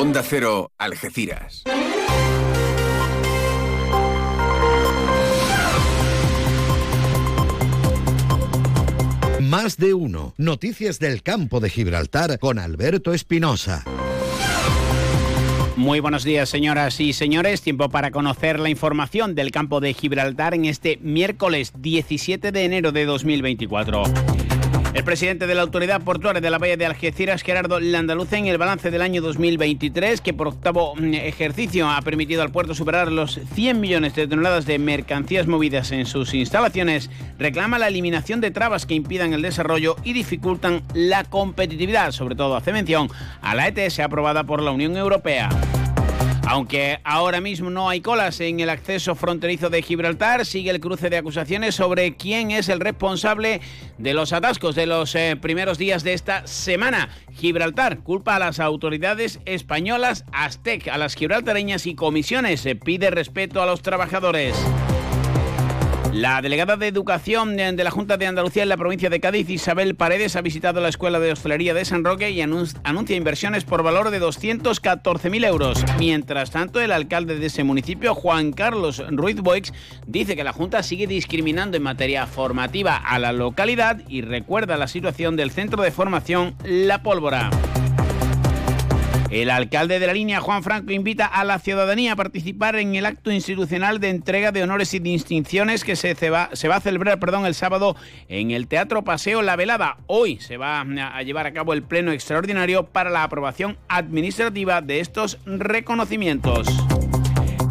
Onda Cero, Algeciras. Más de uno. Noticias del campo de Gibraltar con Alberto Espinosa. Muy buenos días, señoras y señores. Tiempo para conocer la información del campo de Gibraltar en este miércoles 17 de enero de 2024. El presidente de la Autoridad Portuaria de la Bahía de Algeciras, Gerardo Landaluce, en el balance del año 2023, que por octavo mm, ejercicio ha permitido al puerto superar los 100 millones de toneladas de mercancías movidas en sus instalaciones, reclama la eliminación de trabas que impidan el desarrollo y dificultan la competitividad. Sobre todo hace mención a la ETS aprobada por la Unión Europea. Aunque ahora mismo no hay colas en el acceso fronterizo de Gibraltar, sigue el cruce de acusaciones sobre quién es el responsable de los atascos de los eh, primeros días de esta semana. Gibraltar culpa a las autoridades españolas, Aztec, a las gibraltareñas y comisiones. Se pide respeto a los trabajadores. La delegada de Educación de la Junta de Andalucía en la provincia de Cádiz, Isabel Paredes, ha visitado la Escuela de Hostelería de San Roque y anuncia inversiones por valor de 214.000 euros. Mientras tanto, el alcalde de ese municipio, Juan Carlos Ruiz Boix, dice que la Junta sigue discriminando en materia formativa a la localidad y recuerda la situación del centro de formación La Pólvora. El alcalde de la línea, Juan Franco, invita a la ciudadanía a participar en el acto institucional de entrega de honores y distinciones que se, se va a celebrar perdón, el sábado en el Teatro Paseo La Velada. Hoy se va a llevar a cabo el pleno extraordinario para la aprobación administrativa de estos reconocimientos.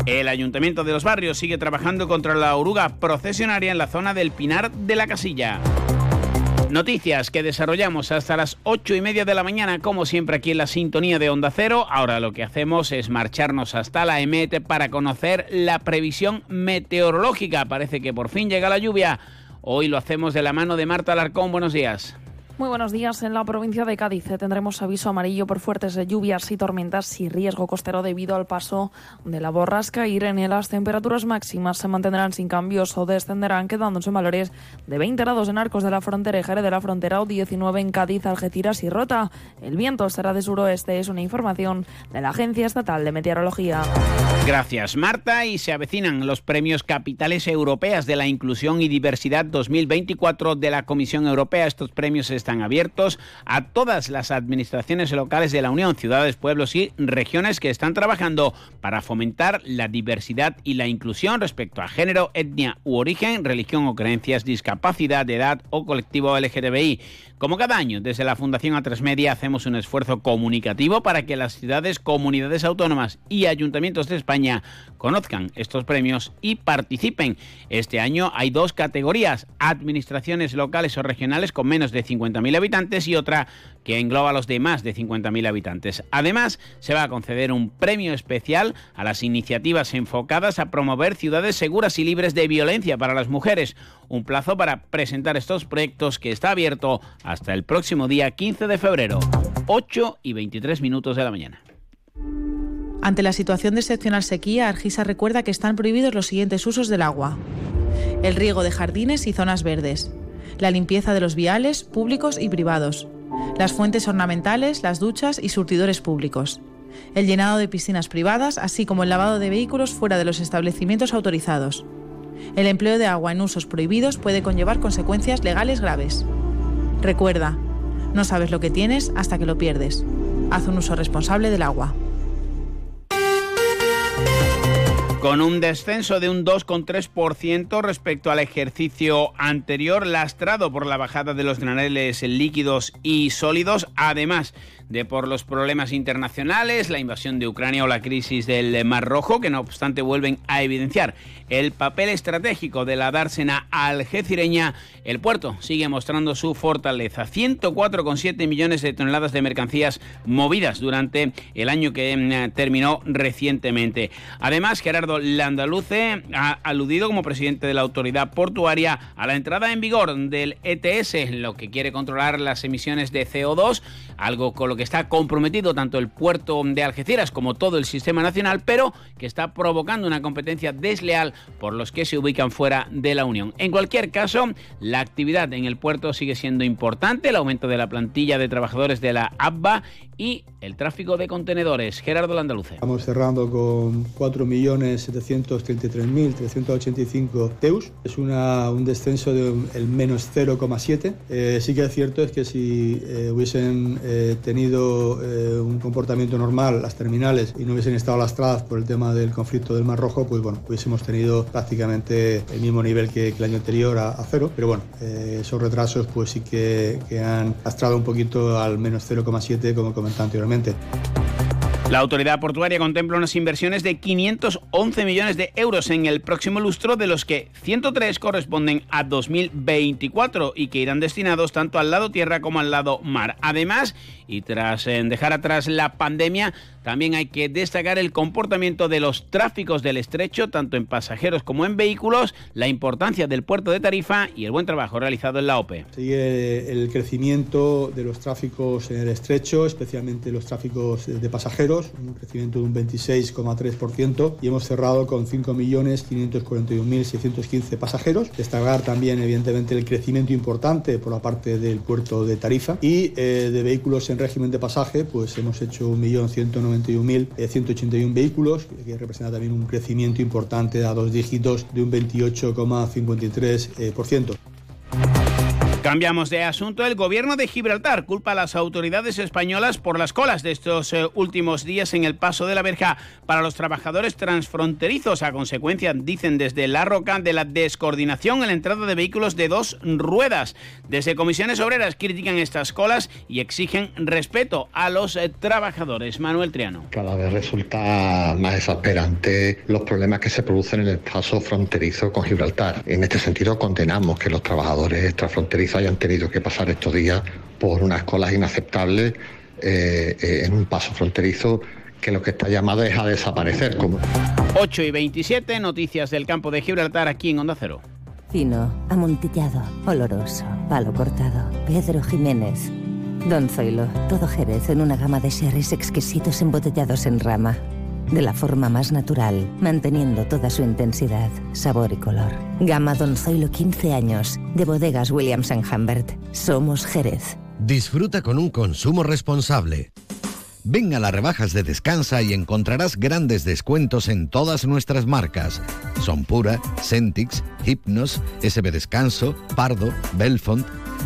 El Ayuntamiento de los Barrios sigue trabajando contra la oruga procesionaria en la zona del Pinar de la Casilla. Noticias que desarrollamos hasta las ocho y media de la mañana, como siempre aquí en la sintonía de Onda Cero. Ahora lo que hacemos es marcharnos hasta la EMET para conocer la previsión meteorológica. Parece que por fin llega la lluvia. Hoy lo hacemos de la mano de Marta Alarcón. Buenos días. Muy buenos días. En la provincia de Cádiz tendremos aviso amarillo por fuertes lluvias y tormentas y riesgo costero debido al paso de la borrasca Irene. Las temperaturas máximas se mantendrán sin cambios o descenderán, quedándose en valores de 20 grados en Arcos de la Frontera y Jerez de la Frontera o 19 en Cádiz, Algeciras y Rota. El viento será de suroeste, es una información de la Agencia Estatal de Meteorología. Gracias, Marta. Y se avecinan los premios Capitales Europeas de la Inclusión y Diversidad 2024 de la Comisión Europea. Estos premios están están abiertos a todas las administraciones locales de la Unión, ciudades, pueblos y regiones que están trabajando para fomentar la diversidad y la inclusión respecto a género, etnia u origen, religión o creencias, discapacidad, edad o colectivo LGTBI. Como cada año, desde la Fundación A3 Media hacemos un esfuerzo comunicativo para que las ciudades, comunidades autónomas y ayuntamientos de España conozcan estos premios y participen. Este año hay dos categorías, administraciones locales o regionales con menos de 50.000 habitantes y otra que engloba a los de más de 50.000 habitantes. Además, se va a conceder un premio especial a las iniciativas enfocadas a promover ciudades seguras y libres de violencia para las mujeres. Un plazo para presentar estos proyectos que está abierto hasta el próximo día 15 de febrero, 8 y 23 minutos de la mañana. Ante la situación de excepcional sequía, Argisa recuerda que están prohibidos los siguientes usos del agua. El riego de jardines y zonas verdes, la limpieza de los viales públicos y privados, las fuentes ornamentales, las duchas y surtidores públicos, el llenado de piscinas privadas, así como el lavado de vehículos fuera de los establecimientos autorizados. El empleo de agua en usos prohibidos puede conllevar consecuencias legales graves. Recuerda, no sabes lo que tienes hasta que lo pierdes. Haz un uso responsable del agua. Con un descenso de un 2,3% respecto al ejercicio anterior, lastrado por la bajada de los graneles líquidos y sólidos, además de por los problemas internacionales, la invasión de Ucrania o la crisis del Mar Rojo, que no obstante vuelven a evidenciar el papel estratégico de la dársena algecireña, el puerto sigue mostrando su fortaleza. 104,7 millones de toneladas de mercancías movidas durante el año que mm, terminó recientemente. Además, Gerardo Gerardo Landaluce ha aludido como presidente de la autoridad portuaria a la entrada en vigor del ETS, lo que quiere controlar las emisiones de CO2, algo con lo que está comprometido tanto el puerto de Algeciras como todo el sistema nacional, pero que está provocando una competencia desleal por los que se ubican fuera de la Unión. En cualquier caso, la actividad en el puerto sigue siendo importante, el aumento de la plantilla de trabajadores de la ABBA y el tráfico de contenedores. Gerardo Landaluce. Estamos cerrando con 4.733.385 teus. Es una, un descenso del menos 0,7. Eh, sí que es cierto es que si eh, hubiesen eh, tenido eh, un comportamiento normal las terminales y no hubiesen estado lastradas por el tema del conflicto del Mar Rojo, pues bueno, hubiésemos tenido prácticamente el mismo nivel que, que el año anterior a, a cero. Pero bueno, eh, esos retrasos pues sí que, que han lastrado un poquito al menos 0,7 como comentaba anteriormente. La autoridad portuaria contempla unas inversiones de 511 millones de euros en el próximo lustro, de los que 103 corresponden a 2024 y que irán destinados tanto al lado tierra como al lado mar. Además, y tras eh, dejar atrás la pandemia, también hay que destacar el comportamiento de los tráficos del estrecho, tanto en pasajeros como en vehículos, la importancia del puerto de Tarifa y el buen trabajo realizado en la OPE. Sigue el crecimiento de los tráficos en el estrecho, especialmente los tráficos de pasajeros, un crecimiento de un 26,3% y hemos cerrado con 5.541.615 pasajeros. Destacar también, evidentemente, el crecimiento importante por la parte del puerto de Tarifa y eh, de vehículos en régimen de pasaje, pues hemos hecho 1.191.181 vehículos, que representa también un crecimiento importante a dos dígitos de un 28,53%. Cambiamos de asunto. El gobierno de Gibraltar culpa a las autoridades españolas por las colas de estos eh, últimos días en el paso de la verja para los trabajadores transfronterizos a consecuencia, dicen desde La Roca, de la descoordinación en la entrada de vehículos de dos ruedas. Desde comisiones obreras critican estas colas y exigen respeto a los eh, trabajadores. Manuel Triano. Cada vez resulta más exasperante los problemas que se producen en el paso fronterizo con Gibraltar. En este sentido, condenamos que los trabajadores transfronterizos hayan tenido que pasar estos días por unas colas inaceptables eh, eh, en un paso fronterizo que lo que está llamado es a desaparecer. Como... 8 y 27, noticias del campo de Gibraltar aquí en Onda Cero. Fino, amontillado, oloroso, palo cortado. Pedro Jiménez. Don Zoilo, todo Jerez en una gama de sherries exquisitos embotellados en rama. De la forma más natural, manteniendo toda su intensidad, sabor y color. Gama Don Zoilo 15 años, de bodegas Williams ⁇ Humbert. Somos Jerez. Disfruta con un consumo responsable. Ven a las rebajas de Descansa y encontrarás grandes descuentos en todas nuestras marcas. Son Pura, Centix, Hypnos, SB Descanso, Pardo, Belfont.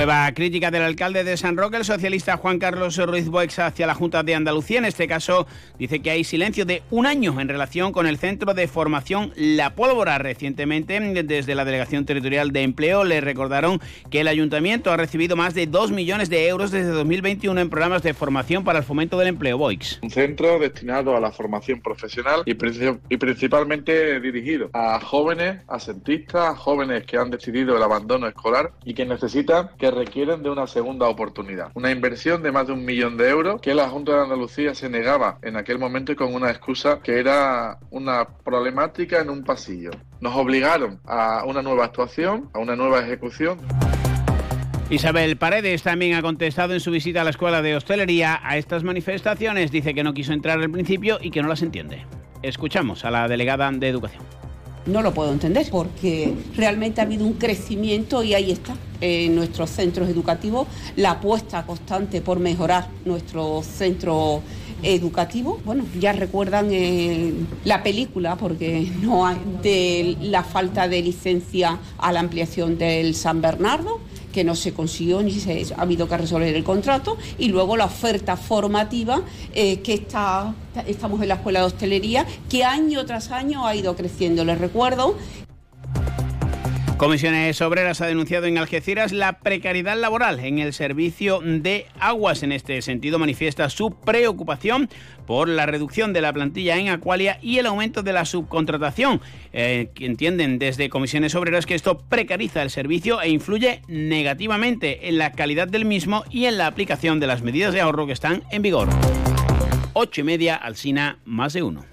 Nueva crítica del alcalde de San Roque, el socialista Juan Carlos Ruiz Boix, hacia la Junta de Andalucía. En este caso, dice que hay silencio de un año en relación con el centro de formación La Pólvora. Recientemente, desde la Delegación Territorial de Empleo, le recordaron que el ayuntamiento ha recibido más de 2 millones de euros desde 2021 en programas de formación para el fomento del empleo. Boix. Un centro destinado a la formación profesional y, y principalmente dirigido a jóvenes asentistas, jóvenes que han decidido el abandono escolar y que necesitan que requieren de una segunda oportunidad. Una inversión de más de un millón de euros que la Junta de Andalucía se negaba en aquel momento con una excusa que era una problemática en un pasillo. Nos obligaron a una nueva actuación, a una nueva ejecución. Isabel Paredes también ha contestado en su visita a la Escuela de Hostelería a estas manifestaciones. Dice que no quiso entrar al principio y que no las entiende. Escuchamos a la delegada de Educación. No lo puedo entender porque realmente ha habido un crecimiento y ahí está en nuestros centros educativos la apuesta constante por mejorar nuestro centro educativo. Bueno, ya recuerdan eh, la película porque no hay de la falta de licencia a la ampliación del San Bernardo que no se consiguió ni se ha habido que resolver el contrato y luego la oferta formativa eh, que está estamos en la escuela de hostelería que año tras año ha ido creciendo. Les recuerdo Comisiones Obreras ha denunciado en Algeciras la precariedad laboral en el servicio de aguas. En este sentido, manifiesta su preocupación por la reducción de la plantilla en Acualia y el aumento de la subcontratación. Eh, entienden desde Comisiones Obreras que esto precariza el servicio e influye negativamente en la calidad del mismo y en la aplicación de las medidas de ahorro que están en vigor. Ocho y media, Alcina, más de uno.